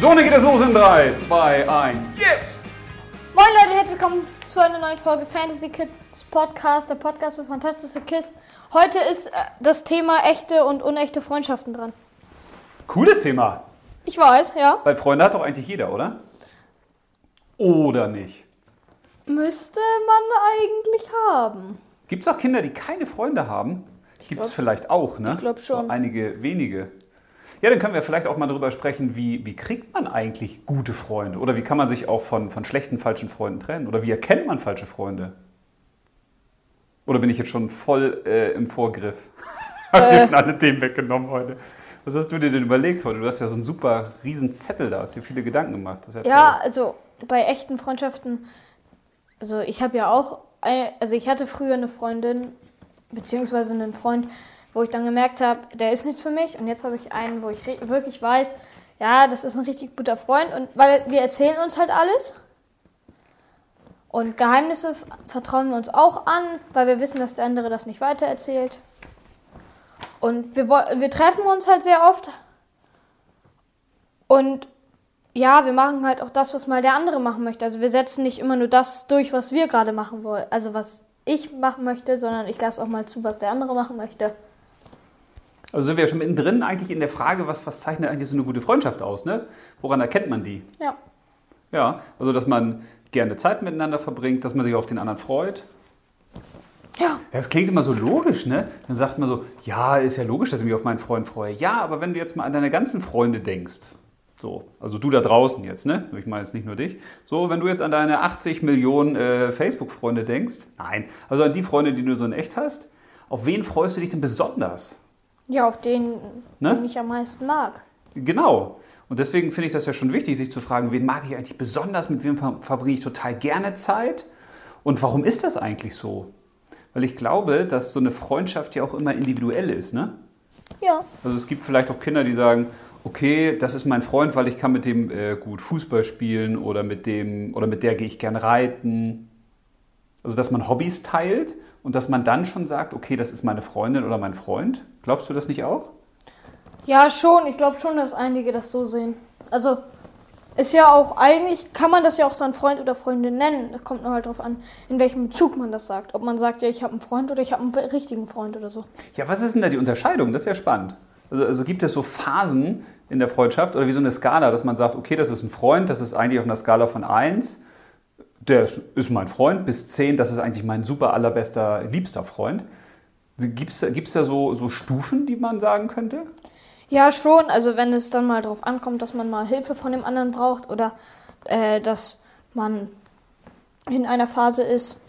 So, dann geht es los in 3, 2, 1. Yes! Moin Leute, herzlich willkommen zu einer neuen Folge Fantasy Kids Podcast, der Podcast für fantastische Kids. Heute ist äh, das Thema echte und unechte Freundschaften dran. Cooles Thema. Ich weiß, ja. Weil Freunde hat doch eigentlich jeder, oder? Oder nicht? Müsste man eigentlich haben. Gibt es auch Kinder, die keine Freunde haben? Gibt es vielleicht auch, ne? ich glaub schon. So einige wenige. Ja, dann können wir vielleicht auch mal darüber sprechen, wie, wie kriegt man eigentlich gute Freunde? Oder wie kann man sich auch von, von schlechten, falschen Freunden trennen? Oder wie erkennt man falsche Freunde? Oder bin ich jetzt schon voll äh, im Vorgriff? Hab dir alle Themen weggenommen heute. Was hast du dir denn überlegt heute? Du hast ja so einen super riesen Zettel da, hast dir viele Gedanken gemacht. Ja, Ja, also bei echten Freundschaften, also ich habe ja auch, also ich hatte früher eine Freundin, beziehungsweise einen Freund, wo ich dann gemerkt habe, der ist nichts für mich. Und jetzt habe ich einen, wo ich wirklich weiß, ja, das ist ein richtig guter Freund. Und weil wir erzählen uns halt alles. Und Geheimnisse vertrauen wir uns auch an, weil wir wissen, dass der andere das nicht weitererzählt. Und wir, wir treffen uns halt sehr oft. Und ja, wir machen halt auch das, was mal der andere machen möchte. Also wir setzen nicht immer nur das durch, was wir gerade machen wollen. Also was ich machen möchte, sondern ich lasse auch mal zu, was der andere machen möchte. Also sind wir ja schon mittendrin eigentlich in der Frage, was, was zeichnet eigentlich so eine gute Freundschaft aus, ne? Woran erkennt man die? Ja. Ja, also dass man gerne Zeit miteinander verbringt, dass man sich auf den anderen freut. Ja. Ja, das klingt immer so logisch, ne? Dann sagt man so, ja, ist ja logisch, dass ich mich auf meinen Freund freue. Ja, aber wenn du jetzt mal an deine ganzen Freunde denkst, so, also du da draußen jetzt, ne? Ich meine jetzt nicht nur dich. So, wenn du jetzt an deine 80 Millionen äh, Facebook-Freunde denkst, nein, also an die Freunde, die du so in echt hast, auf wen freust du dich denn besonders? Ja, auf den, Ne? den ich am meisten mag. Genau. Und deswegen finde ich das ja schon wichtig, sich zu fragen, wen mag ich eigentlich besonders, mit wem ver- verbringe ich total gerne Zeit und warum ist das eigentlich so? Weil ich glaube, dass so eine Freundschaft ja auch immer individuell ist. Ne? Ja. Also es gibt vielleicht auch Kinder, die sagen, okay, das ist mein Freund, weil ich kann mit dem äh, gut Fußball spielen oder mit dem oder mit der gehe ich gern reiten. Also dass man Hobbys teilt und dass man dann schon sagt, okay, das ist meine Freundin oder mein Freund. Glaubst du das nicht auch? Ja, schon. Ich glaube schon, dass einige das so sehen. Also ist ja auch eigentlich, kann man das ja auch dann Freund oder Freundin nennen. Das kommt nur halt drauf an, in welchem Bezug man das sagt. Ob man sagt, ja, ich habe einen Freund oder ich habe einen richtigen Freund oder so. Ja, was ist denn da die Unterscheidung? Das ist ja spannend. Also, also gibt es so Phasen in der Freundschaft oder wie so eine Skala, dass man sagt, okay, das ist ein Freund, das ist eigentlich auf einer Skala von 1, der ist, mein Freund, bis 10, das ist eigentlich mein super allerbester, liebster Freund. Gibt es da so, so Stufen, die man sagen könnte? Ja, schon. Also wenn es dann mal drauf ankommt, dass man mal Hilfe von dem anderen braucht oder äh, dass man in einer Phase ist,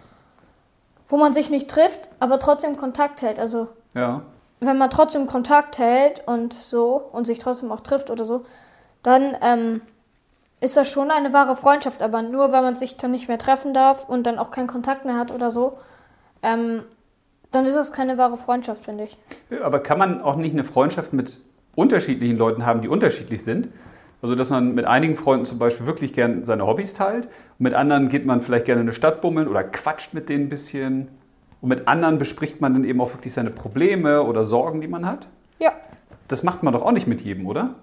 wo man sich nicht trifft, aber trotzdem Kontakt hält. Also Ja. Wenn man trotzdem Kontakt hält und so und sich trotzdem auch trifft oder so, dann ähm, ist das schon eine wahre Freundschaft. Aber nur wenn man sich dann nicht mehr treffen darf und dann auch keinen Kontakt mehr hat oder so, ähm, dann ist das keine wahre Freundschaft, finde ich. Aber kann man auch nicht eine Freundschaft mit unterschiedlichen Leuten haben, die unterschiedlich sind? Also, dass man mit einigen Freunden zum Beispiel wirklich gern seine Hobbys teilt und mit anderen geht man vielleicht gerne in eine Stadt bummeln oder quatscht mit denen ein bisschen. Und mit anderen bespricht man dann eben auch wirklich seine Probleme oder Sorgen, die man hat. Ja. Das macht man doch auch nicht mit jedem, oder?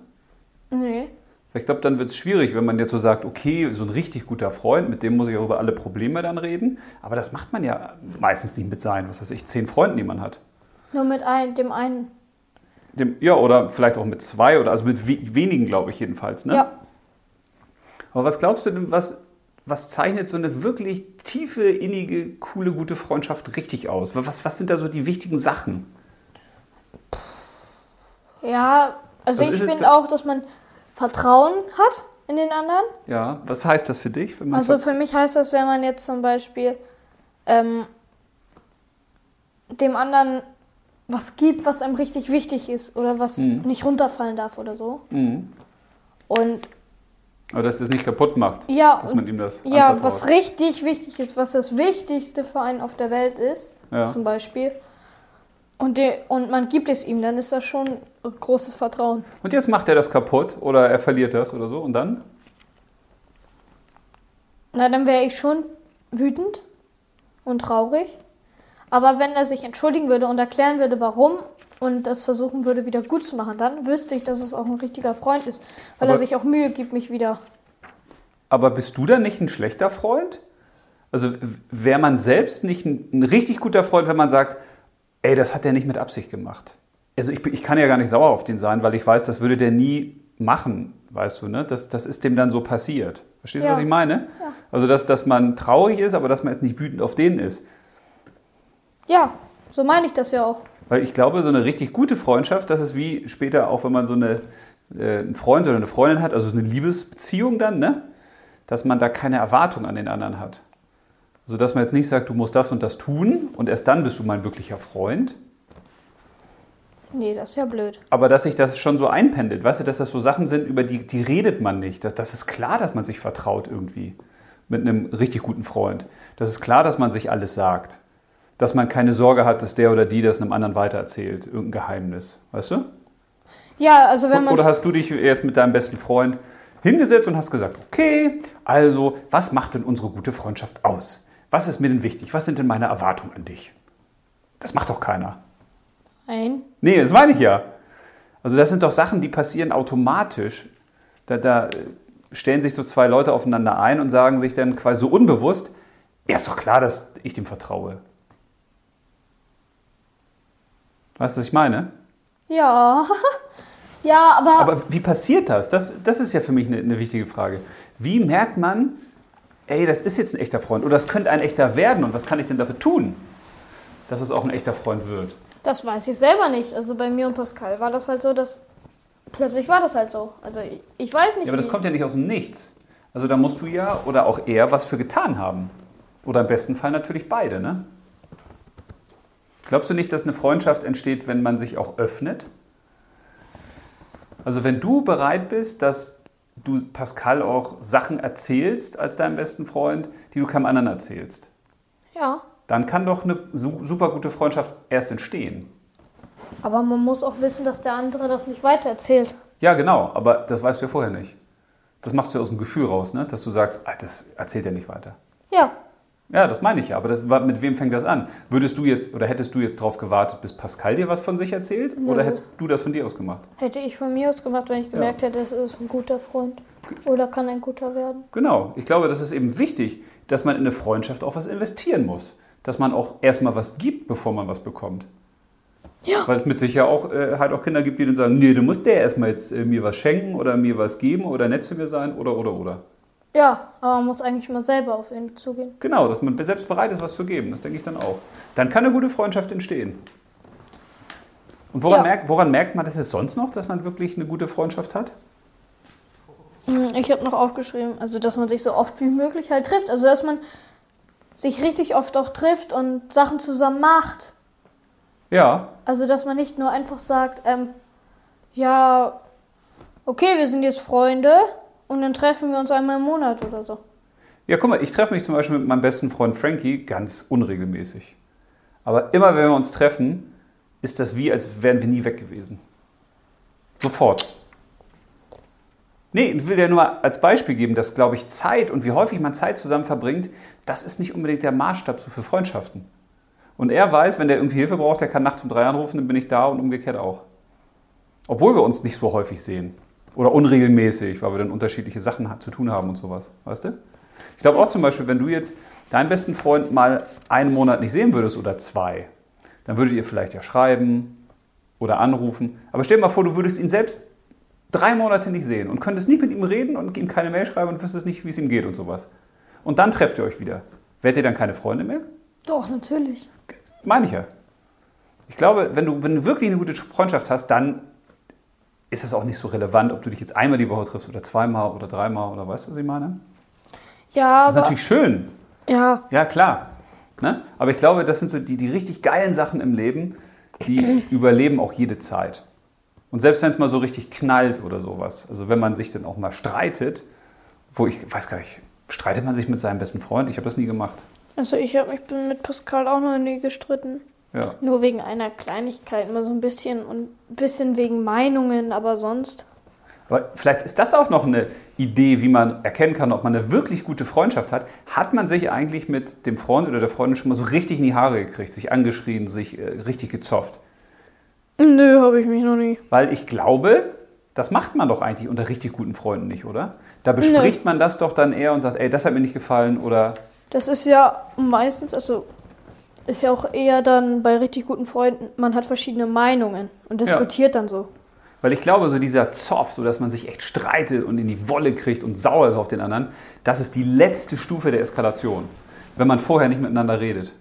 Nee. Ich glaube, dann wird es schwierig, wenn man jetzt so sagt, okay, so ein richtig guter Freund, mit dem muss ich auch über alle Probleme dann reden. Aber das macht man ja meistens nicht mit seinen, was weiß ich, zehn Freunden, die man hat. Nur mit ein, dem einen. Dem, ja, oder vielleicht auch mit zwei oder also mit we wenigen, glaube ich jedenfalls. Ne? Ja. Aber was glaubst du denn, was, was zeichnet so eine wirklich tiefe, innige, coole, gute Freundschaft richtig aus? Was, was sind da so die wichtigen Sachen? Ja, also, Also ich finde auch, dass man Vertrauen hat in den anderen. Ja, was heißt das für dich? Also für mich heißt das, wenn man jetzt zum Beispiel ähm, dem anderen was gibt, was einem richtig wichtig ist oder was Mhm. nicht runterfallen darf oder so. Mhm. Und Aber dass es nicht kaputt macht, ja, dass man ihm das ja, anvertraut. was richtig wichtig ist, was das Wichtigste für einen auf der Welt ist, Ja. zum Beispiel. Und, de, und man gibt es ihm, dann ist das schon großes Vertrauen. Und jetzt macht er das kaputt oder er verliert das oder so und dann? Na, dann wäre ich schon wütend. und traurig. Aber wenn er sich entschuldigen würde und erklären würde, warum und das versuchen würde, wieder gut zu machen, dann wüsste ich, dass es auch ein richtiger Freund ist, weil Aber- er sich auch Mühe gibt, mich wieder. Aber bist du dann nicht ein schlechter Freund? Also wäre man selbst nicht ein, ein richtig guter Freund, wenn man sagt, ey, das hat der nicht mit Absicht gemacht. Also ich, ich kann ja gar nicht sauer auf den sein, weil ich weiß, das würde der nie machen, weißt du, ne? Das, das ist dem dann so passiert. Verstehst du, Ja. was ich meine? Ja. Also dass, dass man traurig ist, aber dass man jetzt nicht wütend auf den ist. Ja, so meine ich das ja auch. Weil ich glaube, so eine richtig gute Freundschaft, das ist wie später auch, wenn man so eine, äh, einen Freund oder eine Freundin hat, also so eine Liebesbeziehung dann, ne? dass man da keine Erwartung an den anderen hat. Also dass man jetzt nicht sagt, du musst das und das tun und erst dann bist du mein wirklicher Freund. Nee, das ist ja blöd. Aber dass sich das schon so einpendelt, weißt du, dass das so Sachen sind, über die, die redet man nicht. Das, das ist klar, dass man sich vertraut irgendwie mit einem richtig guten Freund. Das ist klar, dass man sich alles sagt. Dass man keine Sorge hat, dass der oder die das einem anderen weitererzählt, irgendein Geheimnis. Weißt du? Ja, also wenn man. Oder hast du dich jetzt mit deinem besten Freund hingesetzt und hast gesagt, okay, also was macht denn unsere gute Freundschaft aus? Was ist mir denn wichtig? Was sind denn meine Erwartungen an dich? Das macht doch keiner. Nein. Nee, das meine ich ja. Also das sind doch Sachen, die passieren automatisch. Da, da äh, stellen sich so zwei Leute aufeinander ein und sagen sich dann quasi so unbewusst, ja, ist doch klar, dass ich dem vertraue. Weißt du, was ich meine? Ja. ja, aber. Aber wie passiert das? Das, das ist ja für mich eine, eine wichtige Frage. Wie merkt man, ey, das ist jetzt ein echter Freund oder das könnte ein echter werden und was kann ich denn dafür tun, dass es auch ein echter Freund wird? Das weiß ich selber nicht. Also bei mir und Pascal war das halt so, dass plötzlich war das halt so. Also ich, ich weiß nicht. Ja, aber das wie- kommt ja nicht aus dem Nichts. Also da musst du ja oder auch er was für getan haben. Oder im besten Fall natürlich beide, ne? Glaubst du nicht, dass eine Freundschaft entsteht, wenn man sich auch öffnet? Also wenn du bereit bist, dass du Pascal auch Sachen erzählst als deinem besten Freund, die du keinem anderen erzählst, Ja, dann kann doch eine su- super gute Freundschaft erst entstehen. aber man muss auch wissen, dass der andere das nicht weitererzählt. Ja, genau, aber das weißt du ja vorher nicht. Das machst du ja aus dem Gefühl raus, ne? dass du sagst, ah, das erzählt er nicht weiter. Ja, Ja, das meine ich ja, aber das, mit wem fängt das an? Würdest du jetzt oder hättest du jetzt darauf gewartet, bis Pascal dir was von sich erzählt? Oder Nö. hättest du das von dir aus gemacht? hätte ich von mir aus gemacht, wenn ich gemerkt hätte, es ist ein guter Freund. Oder kann ein guter werden. Genau, ich glaube, das ist eben wichtig, dass man in eine Freundschaft auch was investieren muss. Dass man auch erstmal was gibt, bevor man was bekommt. Ja. Weil es mit sich ja auch, äh, halt auch Kinder gibt, die dann sagen, nee, du musst der erstmal jetzt äh, mir was schenken oder mir was geben oder nett zu mir sein oder oder oder. Ja, aber man muss eigentlich mal selber auf ihn zugehen. Genau, dass man selbst bereit ist, was zu geben. Das denke ich dann auch. Dann kann eine gute Freundschaft entstehen. Und woran, Ja. merkt, woran merkt man das jetzt sonst noch, dass man wirklich eine gute Freundschaft hat? Hm, Ich habe noch aufgeschrieben, also dass man sich so oft wie möglich halt trifft. Also dass man sich richtig oft auch trifft und Sachen zusammen macht. Ja, Also dass man nicht nur einfach sagt, ähm, ja, okay, wir sind jetzt Freunde und dann treffen wir uns einmal im Monat oder so. Ja, guck mal, ich treffe mich zum Beispiel mit meinem besten Freund Frankie ganz unregelmäßig. Aber immer wenn wir uns treffen, ist das wie, als wären wir nie weg gewesen. Sofort. Nee, ich will dir nur mal als Beispiel geben, dass, glaube ich, Zeit und wie häufig man Zeit zusammen verbringt, das ist nicht unbedingt der Maßstab für Freundschaften. Und er weiß, wenn der irgendwie Hilfe braucht, der kann nachts um drei anrufen, dann bin ich da und umgekehrt auch. Obwohl wir uns nicht so häufig sehen. Oder unregelmäßig, weil wir dann unterschiedliche Sachen zu tun haben und sowas. Weißt du? Ich glaube auch zum Beispiel, wenn du jetzt deinen besten Freund mal einen Monat nicht sehen würdest oder zwei, dann würdet ihr vielleicht ja schreiben oder anrufen. Aber stell dir mal vor, du würdest ihn selbst drei Monate nicht sehen und könntest nicht mit ihm reden und ihm keine Mail schreiben und wüsstest nicht, wie es ihm geht und sowas. Und dann trefft ihr euch wieder. Werdet ihr dann keine Freunde mehr? Doch, natürlich. Meine ich ja. Ich glaube, wenn du, wenn du wirklich eine gute Freundschaft hast, dann ist es auch nicht so relevant, ob du dich jetzt einmal die Woche triffst oder zweimal oder dreimal oder weißt du, was ich meine? Ja, Das ist natürlich schön. Ja, Ja, klar. Ne? Aber ich glaube, das sind so die, die richtig geilen Sachen im Leben, die überleben auch jede Zeit. Und selbst wenn es mal so richtig knallt oder sowas, also wenn man sich dann auch mal streitet, wo ich weiß gar nicht, streitet man sich mit seinem besten Freund? Ich habe das nie gemacht. also ich habe mich mit Pascal auch noch nie gestritten. Ja. Nur wegen einer Kleinigkeit, mal so ein bisschen und ein bisschen wegen Meinungen, aber sonst. Aber vielleicht ist das auch noch eine Idee, wie man erkennen kann, ob man eine wirklich gute Freundschaft hat. Hat man sich eigentlich mit dem Freund oder der Freundin schon mal so richtig in die Haare gekriegt, sich angeschrien, sich äh, richtig gezofft? Nö, habe ich mich noch nie. Weil ich glaube, das macht man doch eigentlich unter richtig guten Freunden nicht, oder? Da bespricht man das doch dann eher und sagt, ey, das hat mir nicht gefallen oder Das ist ja meistens, also ist ja auch eher dann bei richtig guten Freunden, man hat verschiedene Meinungen und diskutiert dann so. Weil ich glaube, so dieser Zoff, so dass man sich echt streitet und in die Wolle kriegt und sauer ist auf den anderen, das ist die letzte Stufe der Eskalation. Wenn man vorher nicht miteinander redet.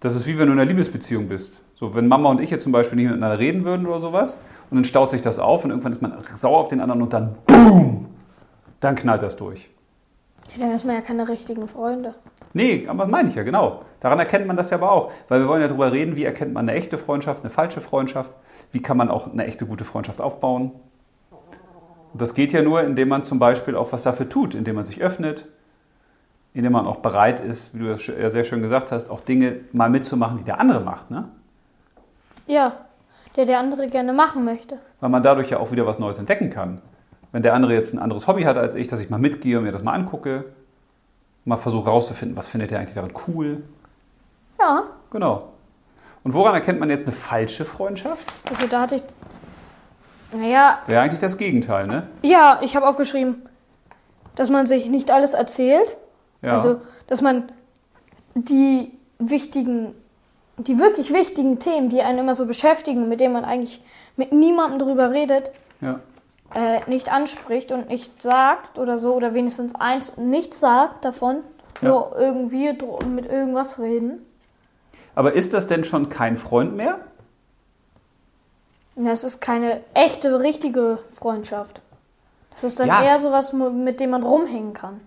Das ist wie wenn du in einer Liebesbeziehung bist. So, wenn Mama und ich jetzt zum Beispiel nicht miteinander reden würden oder sowas, und dann staut sich das auf und irgendwann ist man sauer auf den anderen und dann BOOM! Dann knallt das durch. Ja, dann ist man ja keine richtigen Freunde. Nee, aber das meine ich ja, genau. Daran erkennt man das ja aber auch. Weil wir wollen ja darüber reden, wie erkennt man eine echte Freundschaft, eine falsche Freundschaft. Wie kann man auch eine echte gute Freundschaft aufbauen. Und das geht ja nur, indem man zum Beispiel auch was dafür tut, indem man sich öffnet, indem man auch bereit ist, wie du ja sehr schön gesagt hast, auch Dinge mal mitzumachen, die der andere macht. Ne? Ja, der der andere gerne machen möchte. Weil man dadurch ja auch wieder was Neues entdecken kann. Wenn der andere jetzt ein anderes Hobby hat als ich, dass ich mal mitgehe und mir das mal angucke, mal versuche herauszufinden, was findet er eigentlich daran cool. Ja, Genau. Und woran erkennt man jetzt eine falsche Freundschaft? also da hatte ich. Naja, Wäre eigentlich das Gegenteil, ne? ja, ich habe aufgeschrieben, dass man sich nicht alles erzählt. Ja. Also, dass man die wichtigen, die wirklich wichtigen Themen, die einen immer so beschäftigen, mit denen man eigentlich mit niemandem drüber redet, ja. Äh, nicht anspricht und nicht sagt oder so, oder wenigstens eins nicht sagt davon, Ja. nur irgendwie mit irgendwas reden. Aber ist das denn schon kein Freund mehr? Das ist keine echte, richtige Freundschaft. Das ist dann Ja. eher sowas, mit dem man rumhängen kann.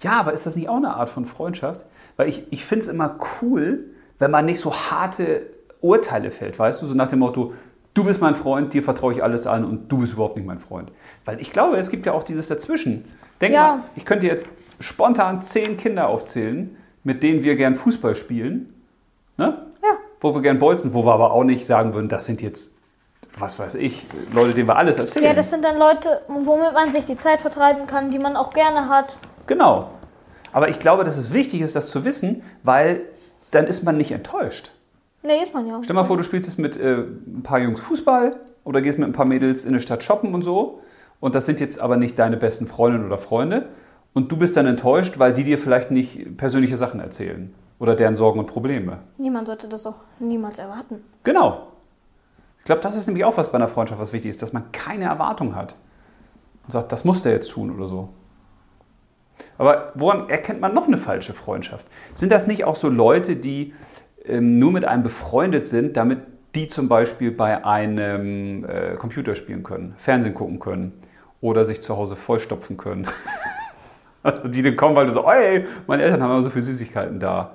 Ja, aber ist das nicht auch eine Art von Freundschaft? Weil ich, ich finde es immer cool, wenn man nicht so harte Urteile fällt, weißt du? So nach dem Motto, du bist mein Freund, dir vertraue ich alles an und du bist überhaupt nicht mein Freund. Weil ich glaube, es gibt ja auch dieses Dazwischen. Denk Ja. mal, ich könnte jetzt spontan zehn Kinder aufzählen, mit denen wir gern Fußball spielen, ne? Ja. wo wir gern bolzen, wo wir aber auch nicht sagen würden, das sind jetzt, was weiß ich, Leute, denen wir alles erzählen. Ja, das sind dann Leute, womit man sich die Zeit vertreiben kann, die man auch gerne hat. Genau. Aber ich glaube, dass es wichtig ist, das zu wissen, weil dann ist man nicht enttäuscht. Nee, ist man ja. auch. Stell mal vor, du spielst jetzt mit äh, ein paar Jungs Fußball oder gehst mit ein paar Mädels in der Stadt shoppen und so. Und das sind jetzt aber nicht deine besten Freundinnen oder Freunde. Und du bist dann enttäuscht, weil die dir vielleicht nicht persönliche Sachen erzählen oder deren Sorgen und Probleme. Niemand sollte das auch niemals erwarten. Genau. Ich glaube, das ist nämlich auch was bei einer Freundschaft, was wichtig ist, dass man keine Erwartung hat. Und sagt, das muss der jetzt tun oder so. Aber woran erkennt man noch eine falsche Freundschaft? Sind das nicht auch so Leute, die nur mit einem befreundet sind, damit die zum Beispiel bei einem äh, Computer spielen können, Fernsehen gucken können oder sich zu Hause vollstopfen können? Also die dann kommen, weil du so, ey, meine Eltern haben immer so viele Süßigkeiten da.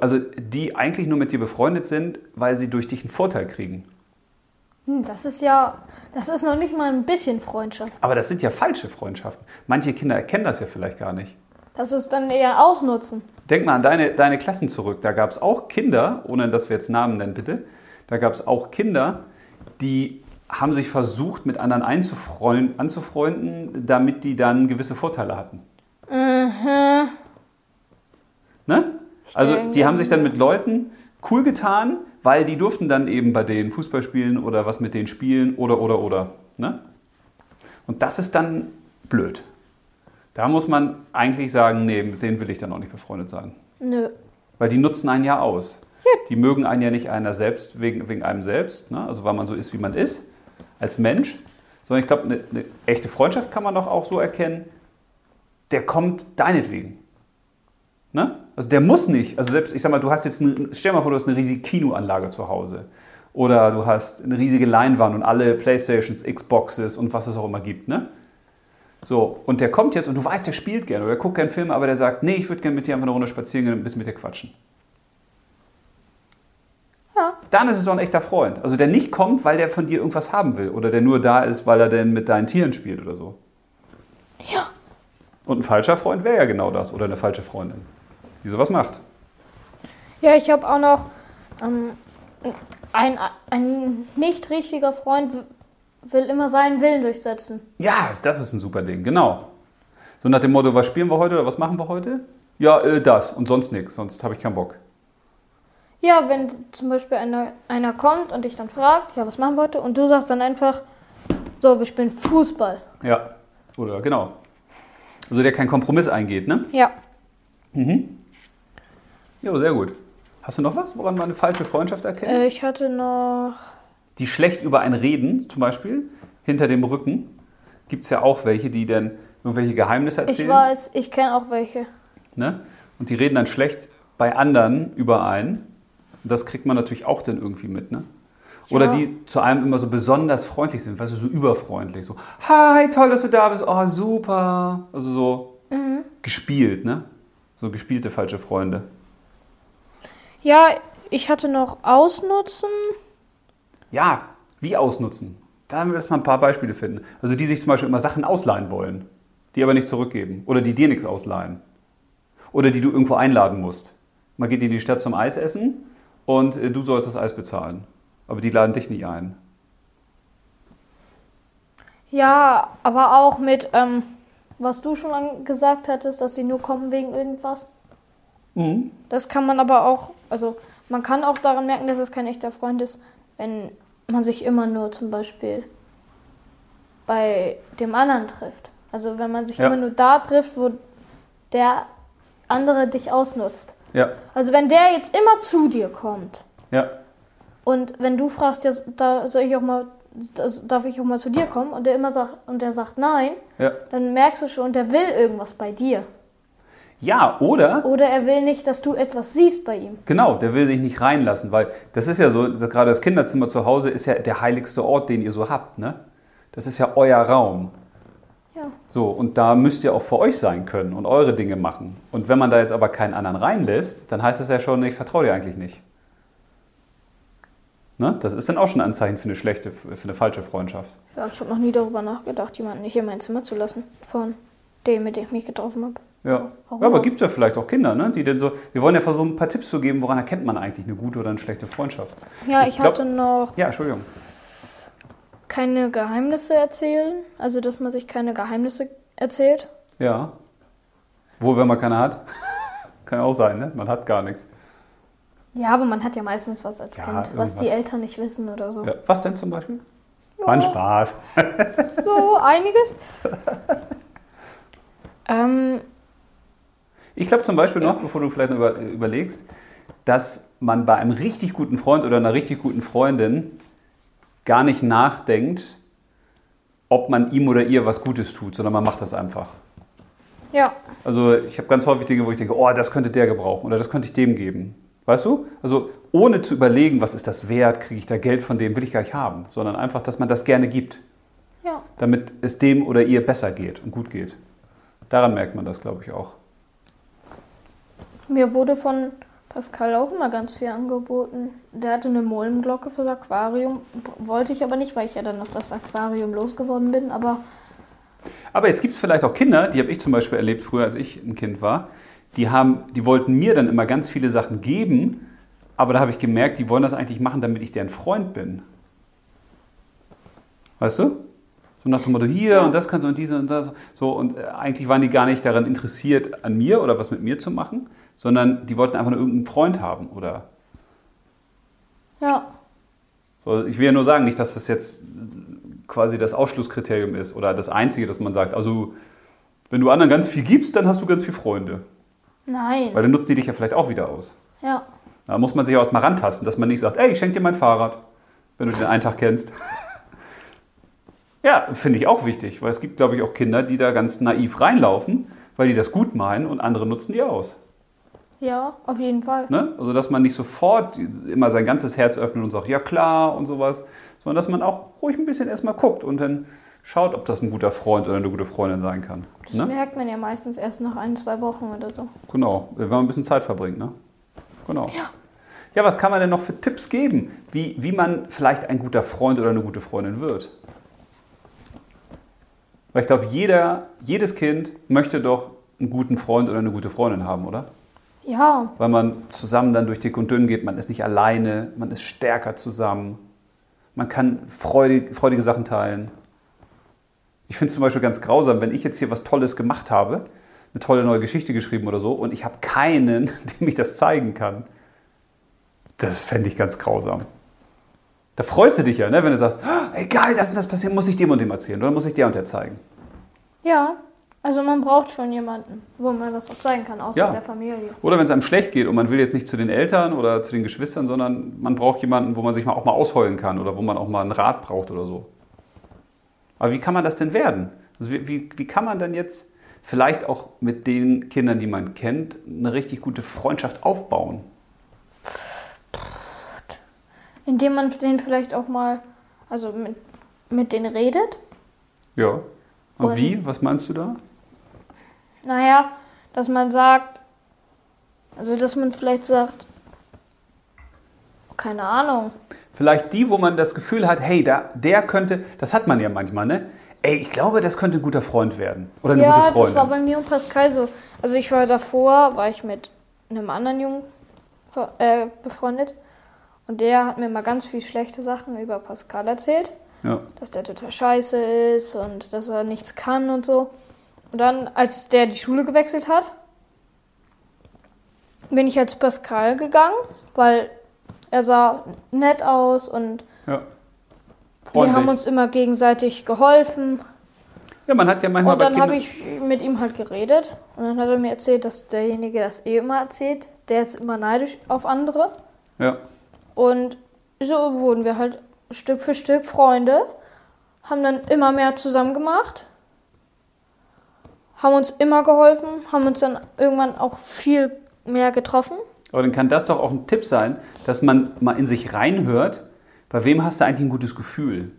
Also die eigentlich nur mit dir befreundet sind, weil sie durch dich einen Vorteil kriegen. Hm, das ist ja, das ist noch nicht mal ein bisschen Freundschaft. Aber das sind ja falsche Freundschaften. Manche Kinder erkennen das ja vielleicht gar nicht. Das ist dann eher Ausnutzen. Denk mal an deine, deine Klassen zurück. Da gab es auch Kinder, ohne dass wir jetzt Namen nennen, bitte. Da gab es auch Kinder, die haben sich versucht, mit anderen einzufreuen- anzufreunden, damit die dann gewisse Vorteile hatten. Mhm. Ne? Also die haben sich dann mit Leuten cool getan, weil die durften dann eben bei denen Fußball spielen oder was mit denen spielen oder oder oder. Ne? Und das ist dann blöd. Da muss man eigentlich sagen, nee, mit denen will ich dann auch nicht befreundet sein. Nö. Weil die nutzen einen ja aus. Die mögen einen ja nicht einer selbst wegen, wegen einem selbst, ne? also weil man so ist, wie man ist, als Mensch. Sondern ich glaube, eine, eine echte Freundschaft kann man doch auch so erkennen, der kommt deinetwegen. Ne? Also der muss nicht. Also selbst, ich sag mal, du hast jetzt, eine, stell dir mal vor, du hast eine riesige Kinoanlage zu Hause. Oder du hast eine riesige Leinwand und alle Playstations, Xboxes und was es auch immer gibt. Ne? So, und der kommt jetzt und du weißt, der spielt gerne oder der guckt gerne Filme, aber der sagt, nee, ich würde gerne mit dir einfach eine Runde spazieren gehen und ein bisschen mit dir quatschen. Ja. Dann ist es doch ein echter Freund. Also der nicht kommt, weil der von dir irgendwas haben will oder der nur da ist, weil er denn mit deinen Tieren spielt oder so. Ja. Und ein falscher Freund wäre ja genau das oder eine falsche Freundin, die sowas macht. Ja, ich habe auch noch ähm, ein, ein nicht richtiger Freund will immer seinen Willen durchsetzen. Ja, das ist ein super Ding, genau. So nach dem Motto, was spielen wir heute oder was machen wir heute? Ja, äh, das und sonst nichts, sonst habe ich keinen Bock. Ja, wenn zum Beispiel einer, einer kommt und dich dann fragt, ja, was machen wir heute? Und du sagst dann einfach, so, wir spielen Fußball. Ja, oder genau. Also der keinen Kompromiss eingeht, ne? Ja. Mhm. Ja, sehr gut. Hast du noch was, woran man eine falsche Freundschaft erkennt? Äh, ich hatte noch. Die schlecht über einen reden, zum Beispiel, hinter dem Rücken. Gibt es ja auch welche, die dann irgendwelche Geheimnisse erzählen. Ich weiß, ich kenne auch welche. Ne? Und die reden dann schlecht bei anderen über einen. Und das kriegt man natürlich auch dann irgendwie mit, ne? Oder Ja. die zu einem immer so besonders freundlich sind, weißt du, so überfreundlich. So, hi, toll, dass du da bist. Oh, super. Also so gespielt, ne? So gespielte falsche Freunde. Ja, ich hatte noch Ausnutzen. Ja, wie ausnutzen? Da müssen wir ein paar Beispiele finden. Also die sich zum Beispiel immer Sachen ausleihen wollen, die aber nicht zurückgeben. Oder die dir nichts ausleihen. Oder die du irgendwo einladen musst. Man geht in die Stadt zum Eis essen und äh, du sollst das Eis bezahlen. Aber die laden dich nicht ein. Ja, aber auch mit, ähm, was du schon gesagt hattest, dass sie nur kommen wegen irgendwas. Mhm. Das kann man aber auch, also man kann auch daran merken, dass es kein echter Freund ist, wenn man sich immer nur zum Beispiel bei dem anderen trifft. Also wenn man sich Ja. immer nur da trifft, wo der andere dich ausnutzt. Ja, Also wenn der jetzt immer zu dir kommt ja, und wenn du fragst, ja, da soll ich auch mal, darf ich auch mal zu dir kommen und der immer sagt und der sagt nein, ja. dann merkst du schon, der will irgendwas bei dir. Ja, oder Oder er will nicht, dass du etwas siehst bei ihm. Genau, der will sich nicht reinlassen, weil das ist ja so, gerade das Kinderzimmer zu Hause ist ja der heiligste Ort, den ihr so habt, ne? Das ist ja euer Raum. Ja. So, und da müsst ihr auch für euch sein können und eure Dinge machen. Und wenn man da jetzt aber keinen anderen reinlässt, dann heißt das ja schon, ich vertraue dir eigentlich nicht. Ne? Das ist dann auch schon ein Anzeichen für eine schlechte, für eine falsche Freundschaft. Ja, ich habe noch nie darüber nachgedacht, jemanden nicht in mein Zimmer zu lassen. Von dem, mit dem ich mich getroffen habe. Ja, ja aber gibt es ja vielleicht auch Kinder, ne? die denn so, wir wollen ja versuchen, ein paar Tipps zu geben, woran erkennt man eigentlich eine gute oder eine schlechte Freundschaft. Ja, Ich ich, glaub- hatte noch Ja, Entschuldigung. keine Geheimnisse erzählen. Also, dass man sich keine Geheimnisse erzählt. Ja. Wohl, wenn man keine hat. Kann auch sein, ne? Man hat gar nichts. Ja, aber man hat ja meistens was als Ja, Kind, was die irgendwas. Eltern nicht wissen oder so. Ja. Was denn zum Beispiel? Ja, War ein Spaß. So einiges. ähm, Ich glaube zum Beispiel noch, bevor du vielleicht noch über, überlegst, dass man bei einem richtig guten Freund oder einer richtig guten Freundin gar nicht nachdenkt, ob man ihm oder ihr was Gutes tut, sondern man macht das einfach. ja, Also ich habe ganz häufig Dinge, wo ich denke, oh, das könnte der gebrauchen oder das könnte ich dem geben. Weißt du? Also ohne zu überlegen, was ist das wert, kriege ich da Geld von dem, will ich gar nicht haben, sondern einfach, dass man das gerne gibt, ja. damit es dem oder ihr besser geht und gut geht. Daran merkt man das, glaube ich, auch. Mir wurde von Pascal auch immer ganz viel angeboten. Der hatte eine Mollenglocke fürs Aquarium. Wollte ich aber nicht, weil ich ja dann auf das Aquarium losgeworden bin. Aber Aber jetzt gibt es vielleicht auch Kinder, die habe ich zum Beispiel erlebt früher, als ich ein Kind war, die, haben, die wollten mir dann immer ganz viele Sachen geben, aber da habe ich gemerkt, die wollen das eigentlich machen, damit ich deren Freund bin. Weißt du? So nach dem Motto, hier und das kannst du und diese und das. So, und äh, eigentlich waren die gar nicht daran interessiert, an mir oder was mit mir zu machen, sondern die wollten einfach nur irgendeinen Freund haben. Oder ja, so, ich will ja nur sagen, nicht, dass das jetzt quasi das Ausschlusskriterium ist oder das Einzige, dass man sagt, also wenn du anderen ganz viel gibst, dann hast du ganz viele Freunde. nein. Weil dann nutzen die dich ja vielleicht auch wieder aus. Ja, Da muss man sich auch erstmal rantasten, dass man nicht sagt, ey, ich schenke dir mein Fahrrad, wenn du den einen Tag kennst. Ja, finde ich auch wichtig, weil es gibt, glaube ich, auch Kinder, die da ganz naiv reinlaufen, weil die das gut meinen und andere nutzen die aus. ja, auf jeden Fall. Ne? Also, dass man nicht sofort immer sein ganzes Herz öffnet und sagt, ja klar und sowas, sondern dass man auch ruhig ein bisschen erstmal guckt und dann schaut, ob das ein guter Freund oder eine gute Freundin sein kann. Das Ne? merkt man ja meistens erst nach ein, zwei Wochen oder so. Genau, wenn man ein bisschen Zeit verbringt. Ne? Genau. Ja. ja, was kann man denn noch für Tipps geben, wie, wie man vielleicht ein guter Freund oder eine gute Freundin wird? Weil ich glaube, jeder, jedes Kind möchte doch einen guten Freund oder eine gute Freundin haben, oder? Ja, weil man zusammen dann durch dick und dünn geht. Man ist nicht alleine, man ist stärker zusammen. Man kann freudig, freudige Sachen teilen. Ich finde es zum Beispiel ganz grausam, wenn ich jetzt hier was Tolles gemacht habe, eine tolle neue Geschichte geschrieben oder so, und ich habe keinen, dem ich das zeigen kann. Das fände ich ganz grausam. Da freust du dich ja, ne, wenn du sagst, "Ah, ey geil, das und das passiert, muss ich dem und dem erzählen oder muss ich der und der zeigen. Ja, also man braucht schon jemanden, wo man das auch zeigen kann, außer Ja. der Familie. Oder wenn es einem schlecht geht und man will jetzt nicht zu den Eltern oder zu den Geschwistern, sondern man braucht jemanden, wo man sich mal auch mal ausheulen kann oder wo man auch mal einen Rat braucht oder so. Aber wie kann man das denn werden? Also wie, wie, wie kann man denn jetzt vielleicht auch mit den Kindern, die man kennt, eine richtig gute Freundschaft aufbauen? Indem man denen vielleicht auch mal, also mit, mit denen redet. Ja. Und, Und- wie? Was meinst du da? Naja, dass man sagt, also dass man vielleicht sagt, keine Ahnung. Vielleicht die, wo man das Gefühl hat, hey, da, der könnte, das hat man ja manchmal, ne? Ey, ich glaube, das könnte ein guter Freund werden. Oder eine ja, gute das war Freundin. bei mir und Pascal so. Also ich war davor, war ich mit einem anderen Jungen äh, befreundet. Und der hat mir mal ganz viel schlechte Sachen über Pascal erzählt. Ja. dass der total scheiße ist und dass er nichts kann und so. Und dann, als der die Schule gewechselt hat, bin ich halt zu Pascal gegangen, weil er sah nett aus und ja. wir haben uns immer gegenseitig geholfen. ja, man hat ja manchmal Und dann habe ich mit ihm halt geredet und dann hat er mir erzählt, dass derjenige das eh immer erzählt. Der ist immer neidisch auf andere. Ja. Und so wurden wir halt Stück für Stück Freunde, haben dann immer mehr zusammen gemacht, haben uns immer geholfen, haben uns dann irgendwann auch viel mehr getroffen. Aber dann kann das doch auch ein Tipp sein, dass man mal in sich reinhört, bei wem hast du eigentlich ein gutes Gefühl?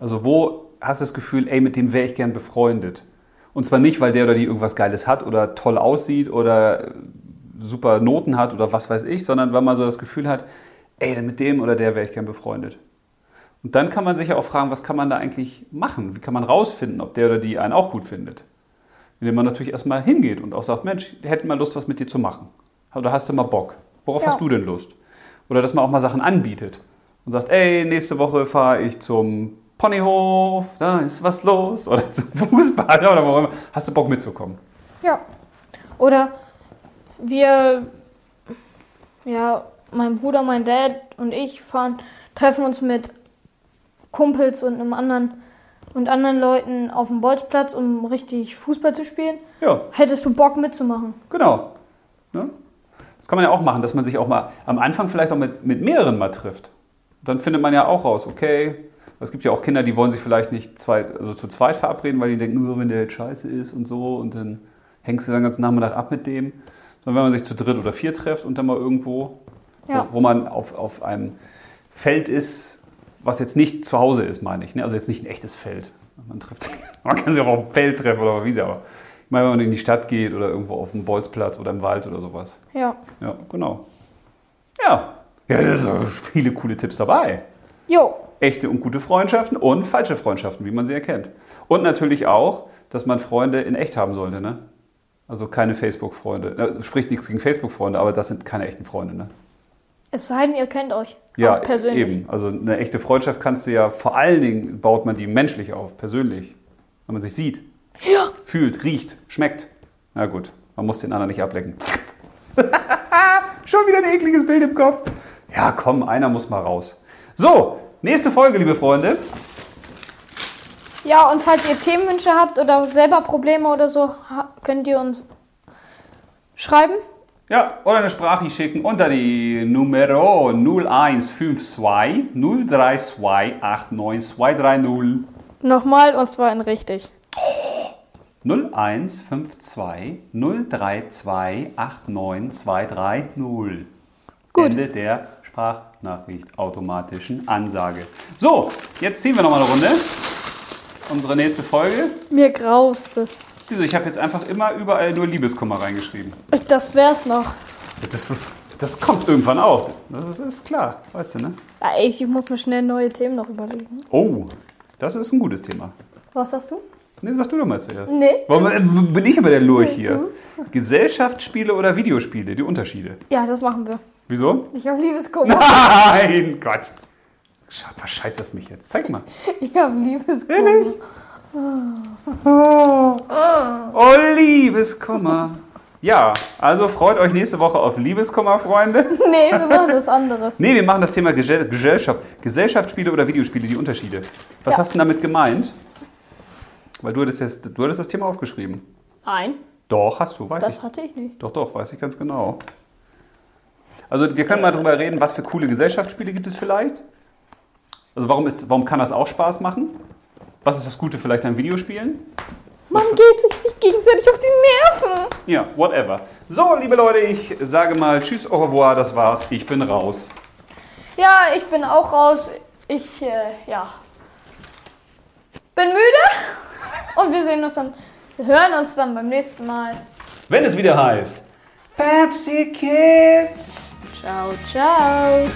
Also wo hast du das Gefühl, ey, mit dem wäre ich gern befreundet? Und zwar nicht, weil der oder die irgendwas Geiles hat oder toll aussieht oder super Noten hat oder was weiß ich, sondern weil man so das Gefühl hat, ey, mit dem oder der wäre ich gern befreundet. Und dann kann man sich ja auch fragen, was kann man da eigentlich machen? Wie kann man rausfinden, ob der oder die einen auch gut findet? Indem man natürlich erstmal hingeht und auch sagt, Mensch, wir hätten mal Lust, was mit dir zu machen. Oder hast du mal Bock? Worauf Ja. hast du denn Lust? Oder dass man auch mal Sachen anbietet und sagt, ey, nächste Woche fahre ich zum Ponyhof, da ist was los. Oder zum Fußball oder wo auch immer. Hast du Bock mitzukommen? Ja. Oder wir, ja, mein Bruder, mein Dad und ich fahren, treffen uns mit Kumpels und einem anderen und anderen Leuten auf dem Bolzplatz, um richtig Fußball zu spielen. Ja, Hättest du Bock mitzumachen? genau. Ne? Das kann man ja auch machen, dass man sich auch mal am Anfang vielleicht auch mit, mit mehreren mal trifft. Dann findet man ja auch raus, okay, es gibt ja auch Kinder, die wollen sich vielleicht nicht zwei, also zu zweit verabreden, weil die denken, nur wenn der jetzt scheiße ist und so und dann hängst du den ganzen Nachmittag ab mit dem. Sondern wenn man sich zu dritt oder vier trifft und dann mal irgendwo, Ja. wo, wo man auf, auf einem Feld ist, was jetzt nicht zu Hause ist, meine ich. Ne? Also jetzt nicht ein echtes Feld. Man, trifft man kann sich auch auf dem Feld treffen oder wie sie aber. Ich meine, wenn man in die Stadt geht oder irgendwo auf dem Bolzplatz oder im Wald oder sowas. Ja. Ja, genau. Ja, ja da sind viele coole Tipps dabei. Jo. Echte und gute Freundschaften und falsche Freundschaften, wie man sie erkennt. Und natürlich auch, dass man Freunde in echt haben sollte. Ne? Also keine Facebook-Freunde. Spricht nichts gegen Facebook-Freunde, aber das sind keine echten Freunde. Ne? Es sei denn, ihr kennt euch. Ja, persönlich. eben. Also eine echte Freundschaft kannst du ja, vor allen Dingen baut man die menschlich auf, persönlich. Wenn man sich sieht, Ja. fühlt, riecht, schmeckt. Na gut, man muss den anderen nicht ablecken. Schon wieder ein ekliges Bild im Kopf. Ja, komm, einer muss mal raus. So, nächste Folge, liebe Freunde. Ja, und falls ihr Themenwünsche habt oder selber Probleme oder so, könnt ihr uns schreiben. Ja, oder eine Sprache schicken unter die Numero 0152 032 89230. Nochmal, und zwar in richtig. 0152 032 89230. Gut. Ende der Sprachnachricht automatischen Ansage. So, jetzt ziehen wir nochmal eine Runde. Unsere nächste Folge. Mir graust es. Wieso? Ich habe jetzt einfach immer überall nur Liebeskummer reingeschrieben. Das wär's noch. Das, ist, das kommt irgendwann auch. Das ist, ist klar, weißt du, ne? Ey, ich muss mir schnell neue Themen noch überlegen. Oh, das ist ein gutes Thema. Was hast du? Nee, sag du doch mal zuerst. Nee. Warum äh, bin ich immer der Lurch hier? Gesellschaftsspiele oder Videospiele, die Unterschiede. Ja, das machen wir. Wieso? Ich habe Liebeskummer. Nein, Gott. Was scheißt das mich jetzt? Zeig mal. Ich habe Liebeskummer. Ehrlich? Oh, Liebeskummer. Ja, also freut euch nächste Woche auf Liebeskummer, Freunde. Nee, wir machen das andere. Nee, wir machen das Thema Gesell Gesellschaft. Gesellschaftsspiele oder Videospiele, die Unterschiede. Was Ja. hast du damit gemeint? Weil du hattest, jetzt, du hattest das Thema aufgeschrieben. Nein, Doch, hast du, weiß das ich. hatte ich nicht. Doch, doch, weiß ich ganz genau. Also wir können mal drüber reden, was für coole Gesellschaftsspiele gibt es vielleicht? Also warum, ist, warum kann das auch Spaß machen? Was ist das Gute vielleicht an Videospielen? Man geht sich nicht gegenseitig auf die Nerven. Ja, whatever. So, liebe Leute, ich sage mal Tschüss, au revoir, das war's. Ich bin raus. Ja, ich bin auch raus. Ich, äh, ja, bin müde. Und wir sehen uns dann, wir hören uns dann beim nächsten Mal. Wenn es wieder heißt Fancy Kids. Ciao, ciao.